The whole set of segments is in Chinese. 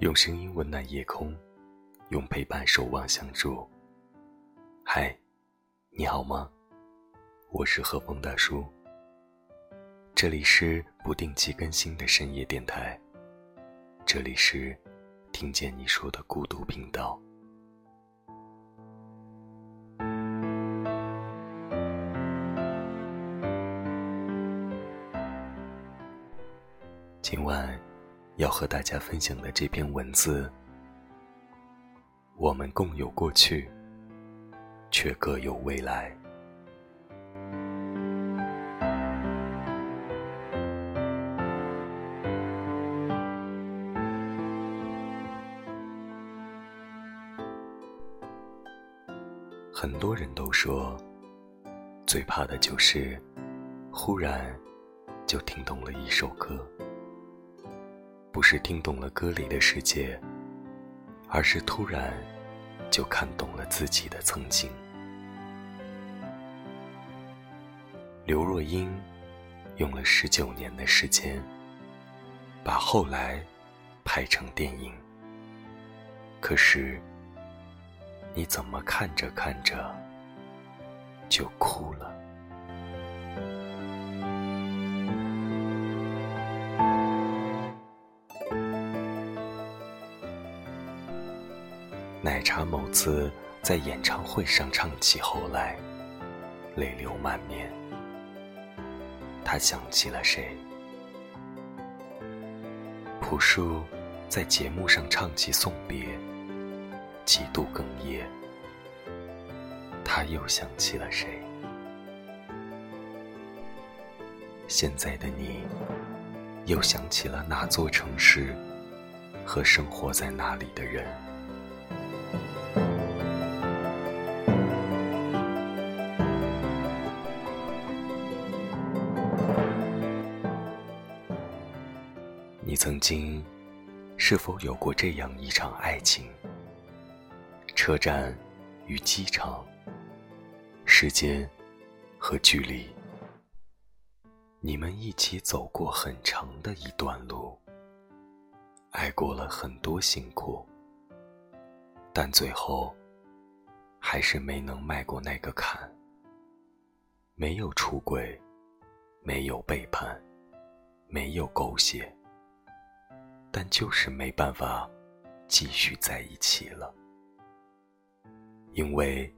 用声音温暖夜空，用陪伴守望相助。嗨，你好吗？我是何风大叔。这里是不定期更新的深夜电台，这里是听见你说的孤独频道。今晚要和大家分享的这篇文字，我们共有过去，却各有未来。很多人都说，最怕的就是忽然就听懂了一首歌。不是听懂了歌里的世界，而是突然就看懂了自己的曾经。刘若英用了十九年的时间，把后来拍成电影。可是，你怎么看着看着就哭了？奶茶某次在演唱会上唱起《后来》，泪流满面。他想起了谁？朴树在节目上唱起《送别》，几度哽咽。他又想起了谁？现在的你，又想起了哪座城市和生活在那里的人？你曾经是否有过这样一场爱情？车站与机场，时间和距离，你们一起走过很长的一段路，爱过了很多辛苦，但最后还是没能迈过那个坎。没有出轨，没有背叛，没有狗血。但就是没办法继续在一起了，因为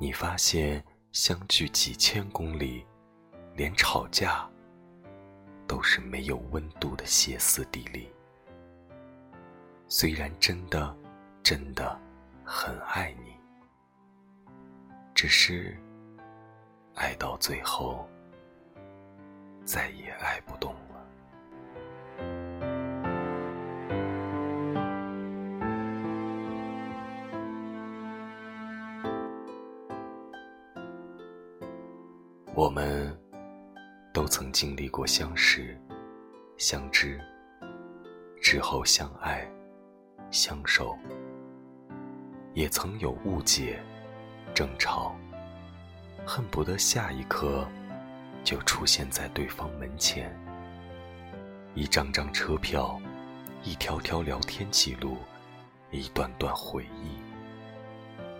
你发现相距几千公里，连吵架都是没有温度的歇斯底里。虽然真的真的很爱你，只是爱到最后再也爱不动。我们都曾经历过相识、相知，之后相爱、相守，也曾有误解、争吵，恨不得下一刻就出现在对方门前。一张张车票，一条条聊天记录，一段段回忆，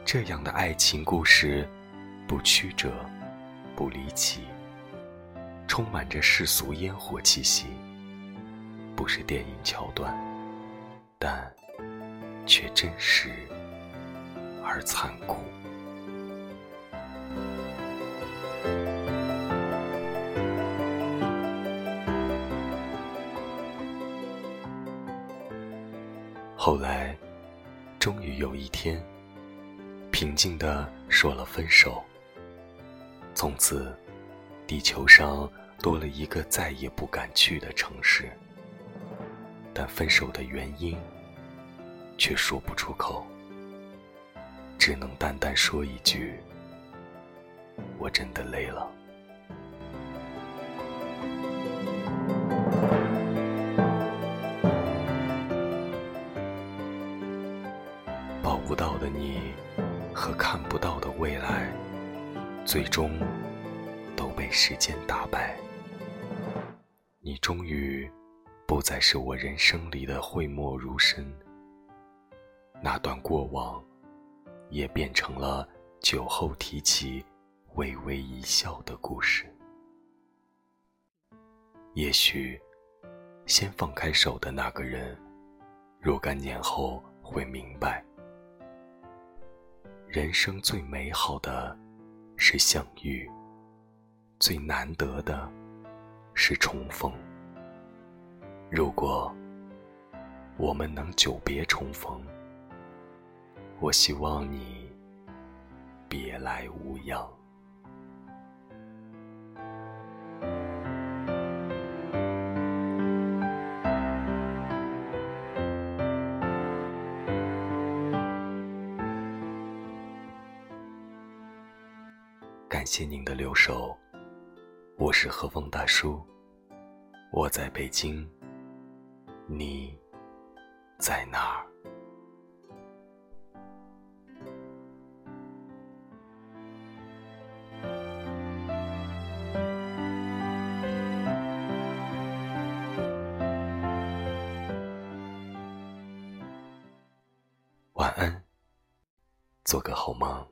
这样的爱情故事，不曲折。不离奇，充满着世俗烟火气息，不是电影桥段，但却真实而残酷。后来，终于有一天，平静的说了分手。从此，地球上多了一个再也不敢去的城市。但分手的原因，却说不出口，只能淡淡说一句：“我真的累了。”抱不到的你，和看不到的未来。最终都被时间打败，你终于不再是我人生里的讳莫如深。那段过往，也变成了酒后提起，微微一笑的故事。也许，先放开手的那个人，若干年后会明白，人生最美好的是相遇，最难得的是重逢。如果我们能久别重逢，我希望你别来无恙。感谢您的留守，我是和风大叔，我在北京，你在哪儿？晚安，做个好梦。